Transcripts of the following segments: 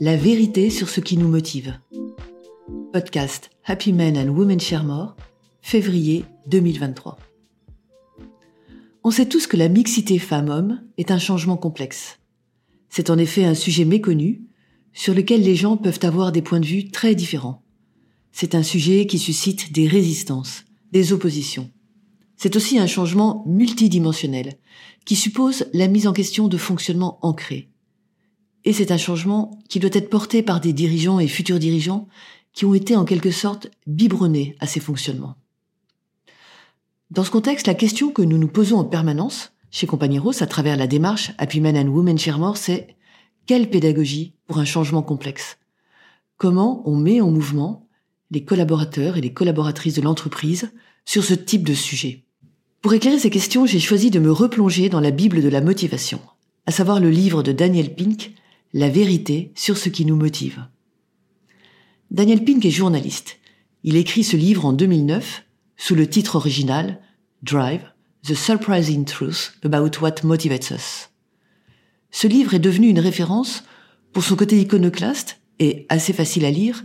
la vérité sur ce qui nous motive. Podcast Happy Men and Women Share More, février 2023. On sait tous que la mixité femmes-hommes est un changement complexe. C'est en effet un sujet méconnu sur lequel les gens peuvent avoir des points de vue très différents. C'est un sujet qui suscite des résistances, des oppositions. C'est aussi un changement multidimensionnel qui suppose la mise en question de fonctionnements ancrés. Et c'est un changement qui doit être porté par des dirigeants et futurs dirigeants qui ont été en quelque sorte biberonnés à ces fonctionnements. Dans ce contexte, la question que nous nous posons en permanence chez Compagnieros à travers la démarche Happy Men and Women Share c'est quelle pédagogie pour un changement complexe? Comment on met en mouvement les collaborateurs et les collaboratrices de l'entreprise sur ce type de sujet? Pour éclairer ces questions, j'ai choisi de me replonger dans la Bible de la motivation, à savoir le livre de Daniel Pink, La vérité sur ce qui nous motive. Daniel Pink est journaliste. Il écrit ce livre en 2009 sous le titre original Drive, The Surprising Truth About What Motivates Us. Ce livre est devenu une référence pour son côté iconoclaste et assez facile à lire,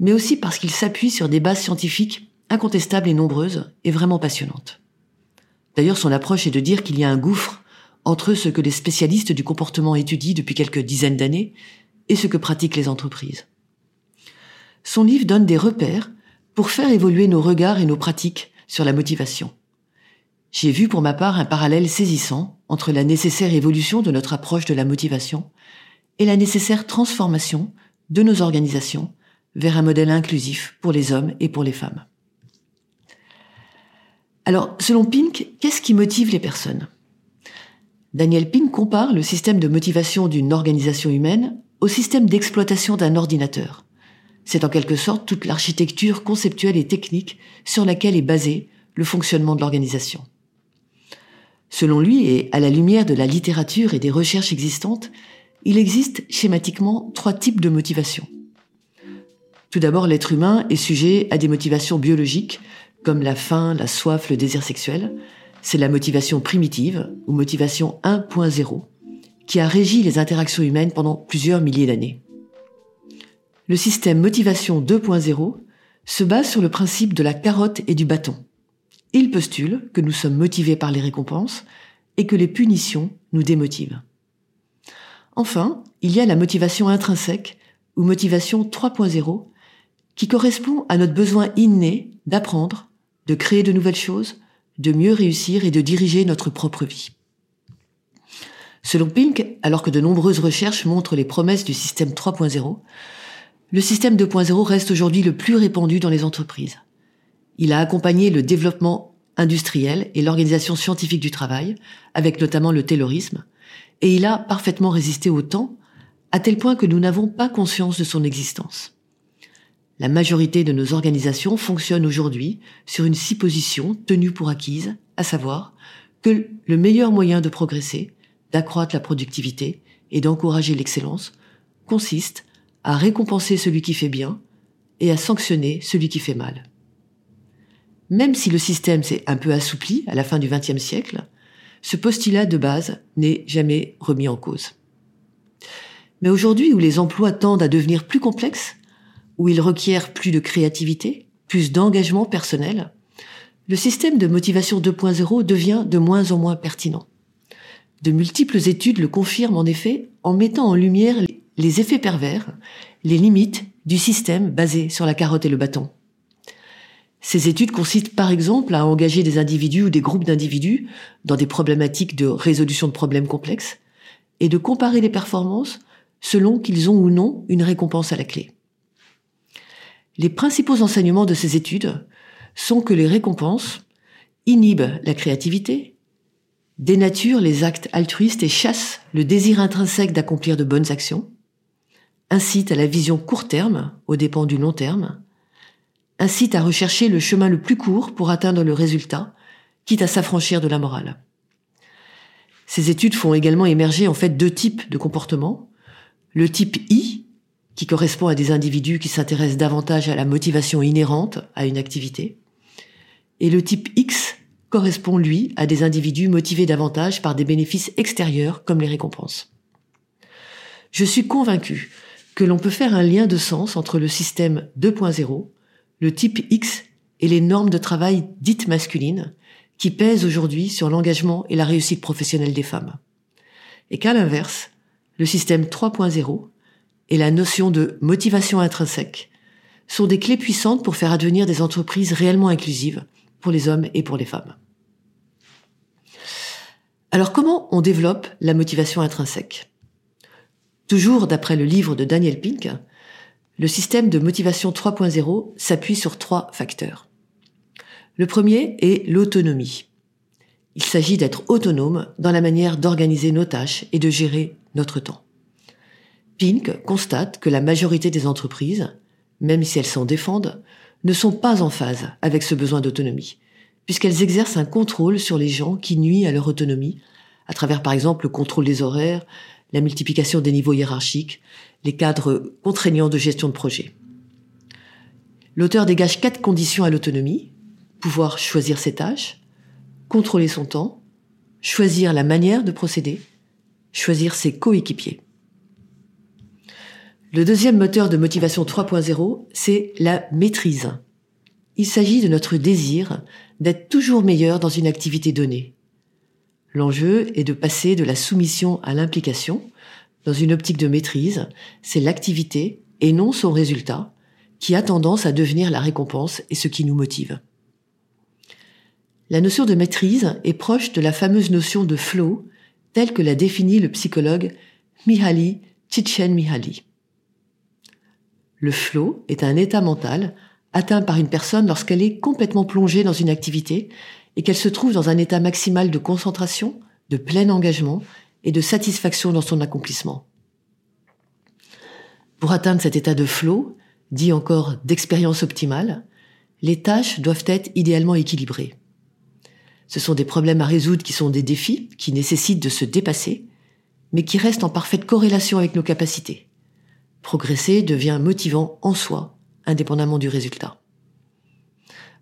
mais aussi parce qu'il s'appuie sur des bases scientifiques incontestables et nombreuses et vraiment passionnantes. D'ailleurs, son approche est de dire qu'il y a un gouffre entre ce que les spécialistes du comportement étudient depuis quelques dizaines d'années et ce que pratiquent les entreprises. Son livre donne des repères pour faire évoluer nos regards et nos pratiques sur la motivation. J'ai vu pour ma part un parallèle saisissant entre la nécessaire évolution de notre approche de la motivation et la nécessaire transformation de nos organisations vers un modèle inclusif pour les hommes et pour les femmes. Alors, selon Pink, qu'est-ce qui motive les personnes? Daniel Pink compare le système de motivation d'une organisation humaine au système d'exploitation d'un ordinateur. C'est en quelque sorte toute l'architecture conceptuelle et technique sur laquelle est basé le fonctionnement de l'organisation. Selon lui, et à la lumière de la littérature et des recherches existantes, il existe schématiquement trois types de motivation. Tout d'abord, l'être humain est sujet à des motivations biologiques, comme la faim, la soif, le désir sexuel. C'est la motivation primitive, ou motivation 1.0, qui a régi les interactions humaines pendant plusieurs milliers d'années. Le système motivation 2.0 se base sur le principe de la carotte et du bâton. Il postule que nous sommes motivés par les récompenses et que les punitions nous démotivent. Enfin, il y a la motivation intrinsèque ou motivation 3.0 qui correspond à notre besoin inné d'apprendre, de créer de nouvelles choses, de mieux réussir et de diriger notre propre vie. Selon Pink, alors que de nombreuses recherches montrent les promesses du système 3.0, le système 2.0 reste aujourd'hui le plus répandu dans les entreprises. Il a accompagné le développement industriel et l'organisation scientifique du travail, avec notamment le taylorisme, et il a parfaitement résisté au temps, à tel point que nous n'avons pas conscience de son existence. La majorité de nos organisations fonctionnent aujourd'hui sur une supposition tenue pour acquise, à savoir que le meilleur moyen de progresser, d'accroître la productivité et d'encourager l'excellence consiste à récompenser celui qui fait bien et à sanctionner celui qui fait mal. Même si le système s'est un peu assoupli à la fin du XXe siècle, ce postulat de base n'est jamais remis en cause. Mais aujourd'hui où les emplois tendent à devenir plus complexes, où ils requièrent plus de créativité, plus d'engagement personnel, le système de motivation 2.0 devient de moins en moins pertinent. De multiples études le confirment en effet en mettant en lumière les effets pervers, les limites du système basé sur la carotte et le bâton. Ces études consistent par exemple à engager des individus ou des groupes d'individus dans des problématiques de résolution de problèmes complexes et de comparer les performances selon qu'ils ont ou non une récompense à la clé. Les principaux enseignements de ces études sont que les récompenses inhibent la créativité, dénaturent les actes altruistes et chassent le désir intrinsèque d'accomplir de bonnes actions, incite à la vision court terme aux dépens du long terme, incite à rechercher le chemin le plus court pour atteindre le résultat, quitte à s'affranchir de la morale. Ces études font également émerger en fait deux types de comportements. Le type I, qui correspond à des individus qui s'intéressent davantage à la motivation inhérente à une activité, et le type X correspond, lui, à des individus motivés davantage par des bénéfices extérieurs comme les récompenses. Je suis convaincu que l'on peut faire un lien de sens entre le système 2.0, le type X et les normes de travail dites masculines qui pèsent aujourd'hui sur l'engagement et la réussite professionnelle des femmes. Et qu'à l'inverse, le système 3.0 et la notion de motivation intrinsèque sont des clés puissantes pour faire advenir des entreprises réellement inclusives pour les hommes et pour les femmes. Alors comment on développe la motivation intrinsèque? Toujours d'après le livre de Daniel Pink, le système de motivation 3.0 s'appuie sur trois facteurs. Le premier est l'autonomie. Il s'agit d'être autonome dans la manière d'organiser nos tâches et de gérer notre temps. Pink constate que la majorité des entreprises, même si elles s'en défendent, ne sont pas en phase avec ce besoin d'autonomie, puisqu'elles exercent un contrôle sur les gens qui nuit à leur autonomie, à travers par exemple le contrôle des horaires, la multiplication des niveaux hiérarchiques, les cadres contraignants de gestion de projet. L'auteur dégage quatre conditions à l'autonomie. Pouvoir choisir ses tâches, contrôler son temps, choisir la manière de procéder, choisir ses coéquipiers. Le deuxième moteur de motivation 3.0, c'est la maîtrise. Il s'agit de notre désir d'être toujours meilleur dans une activité donnée. L'enjeu est de passer de la soumission à l'implication. Dans une optique de maîtrise, c'est l'activité et non son résultat qui a tendance à devenir la récompense et ce qui nous motive. La notion de maîtrise est proche de la fameuse notion de flow telle que l'a définie le psychologue Mihaly Csikszentmihalyi. Le flow est un état mental atteint par une personne lorsqu'elle est complètement plongée dans une activité et qu'elle se trouve dans un état maximal de concentration, de plein engagement et de satisfaction dans son accomplissement. Pour atteindre cet état de flow, dit encore d'expérience optimale, les tâches doivent être idéalement équilibrées. Ce sont des problèmes à résoudre qui sont des défis, qui nécessitent de se dépasser, mais qui restent en parfaite corrélation avec nos capacités. Progresser devient motivant en soi, indépendamment du résultat.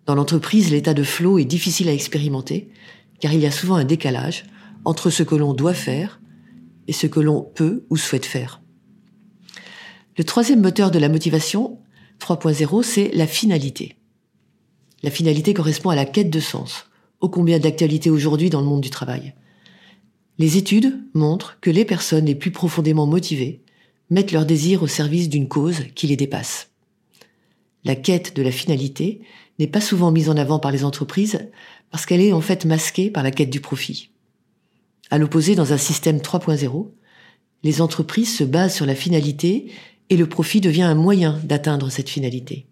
Dans l'entreprise, l'état de flow est difficile à expérimenter, car il y a souvent un décalage entre ce que l'on doit faire et ce que l'on peut ou souhaite faire. Le troisième moteur de la motivation, 3.0, c'est la finalité. La finalité correspond à la quête de sens, ô combien d'actualité aujourd'hui dans le monde du travail. Les études montrent que les personnes les plus profondément motivées mettent leur désir au service d'une cause qui les dépasse. La quête de la finalité n'est pas souvent mise en avant par les entreprises parce qu'elle est en fait masquée par la quête du profit. À l'opposé, dans un système 3.0, les entreprises se basent sur la finalité et le profit devient un moyen d'atteindre cette finalité.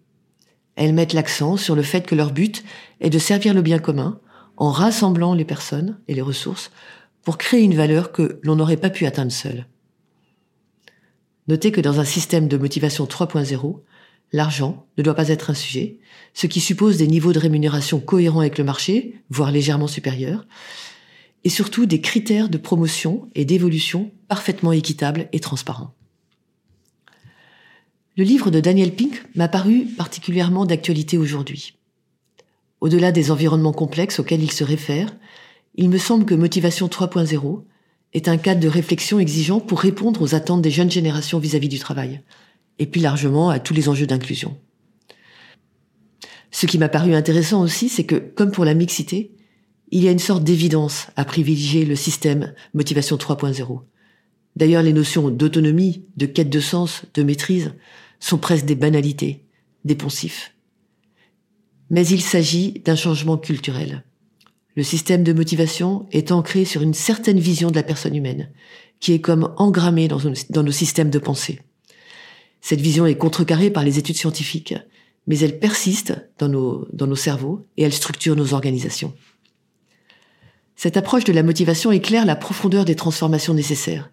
Elles mettent l'accent sur le fait que leur but est de servir le bien commun en rassemblant les personnes et les ressources pour créer une valeur que l'on n'aurait pas pu atteindre seul. Notez que dans un système de motivation 3.0, l'argent ne doit pas être un sujet, ce qui suppose des niveaux de rémunération cohérents avec le marché, voire légèrement supérieurs, et surtout des critères de promotion et d'évolution parfaitement équitables et transparents. Le livre de Daniel Pink m'a paru particulièrement d'actualité aujourd'hui. Au-delà des environnements complexes auxquels il se réfère, il me semble que Motivation 3.0 est un cadre de réflexion exigeant pour répondre aux attentes des jeunes générations vis-à-vis du travail, et puis largement à tous les enjeux d'inclusion. Ce qui m'a paru intéressant aussi, c'est que, comme pour la mixité, il y a une sorte d'évidence à privilégier le système motivation 3.0. D'ailleurs, les notions d'autonomie, de quête de sens, de maîtrise sont presque des banalités, des poncifs. Mais il s'agit d'un changement culturel. Le système de motivation est ancré sur une certaine vision de la personne humaine, qui est comme engrammée dans, nos systèmes de pensée. Cette vision est contrecarrée par les études scientifiques, mais elle persiste dans nos, cerveaux et elle structure nos organisations. Cette approche de la motivation éclaire la profondeur des transformations nécessaires.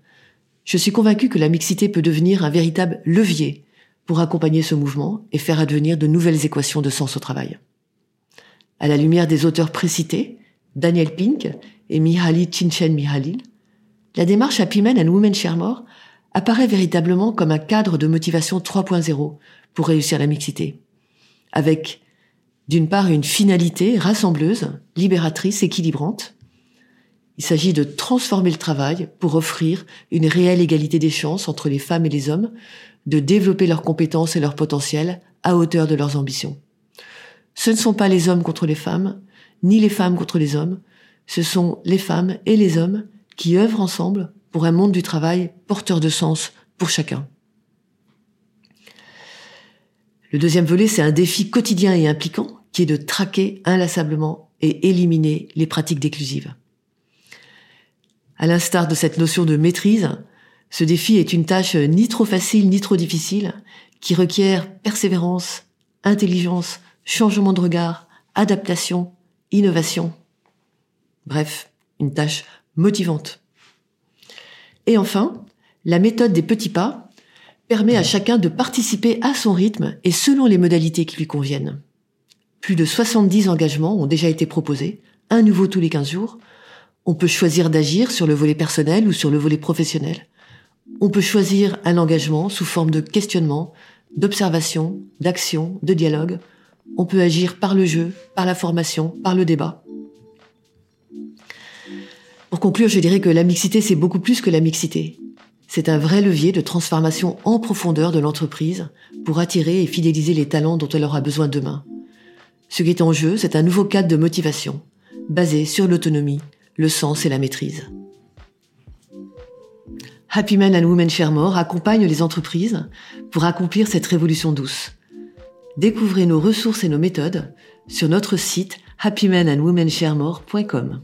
Je suis convaincue que la mixité peut devenir un véritable levier pour accompagner ce mouvement et faire advenir de nouvelles équations de sens au travail. À la lumière des auteurs précités, Daniel Pink et Mihaly Csikszentmihalyi, la démarche Happy Men and Women Share More apparaît véritablement comme un cadre de motivation 3.0 pour réussir la mixité, avec d'une part une finalité rassembleuse, libératrice, équilibrante. Il s'agit de transformer le travail pour offrir une réelle égalité des chances entre les femmes et les hommes, de développer leurs compétences et leurs potentiels à hauteur de leurs ambitions. Ce ne sont pas les hommes contre les femmes, ni les femmes contre les hommes, ce sont les femmes et les hommes qui œuvrent ensemble pour un monde du travail porteur de sens pour chacun. Le deuxième volet, c'est un défi quotidien et impliquant qui est de traquer inlassablement et éliminer les pratiques déclusives. À l'instar de cette notion de maîtrise, ce défi est une tâche ni trop facile ni trop difficile, qui requiert persévérance, intelligence, changement de regard, adaptation, innovation. Bref, une tâche motivante. Et enfin, la méthode des petits pas permet à chacun de participer à son rythme et selon les modalités qui lui conviennent. Plus de 70 engagements ont déjà été proposés, un nouveau tous les 15 jours. On peut choisir d'agir sur le volet personnel ou sur le volet professionnel. On peut choisir un engagement sous forme de questionnement, d'observation, d'action, de dialogue. On peut agir par le jeu, par la formation, par le débat. Pour conclure, je dirais que la mixité, c'est beaucoup plus que la mixité. C'est un vrai levier de transformation en profondeur de l'entreprise pour attirer et fidéliser les talents dont elle aura besoin demain. Ce qui est en jeu, c'est un nouveau cadre de motivation, basé sur l'autonomie, le sens et la maîtrise. Happy Men and Women Share More accompagne les entreprises pour accomplir cette révolution douce. Découvrez nos ressources et nos méthodes sur notre site happymenandwomensharemore.com.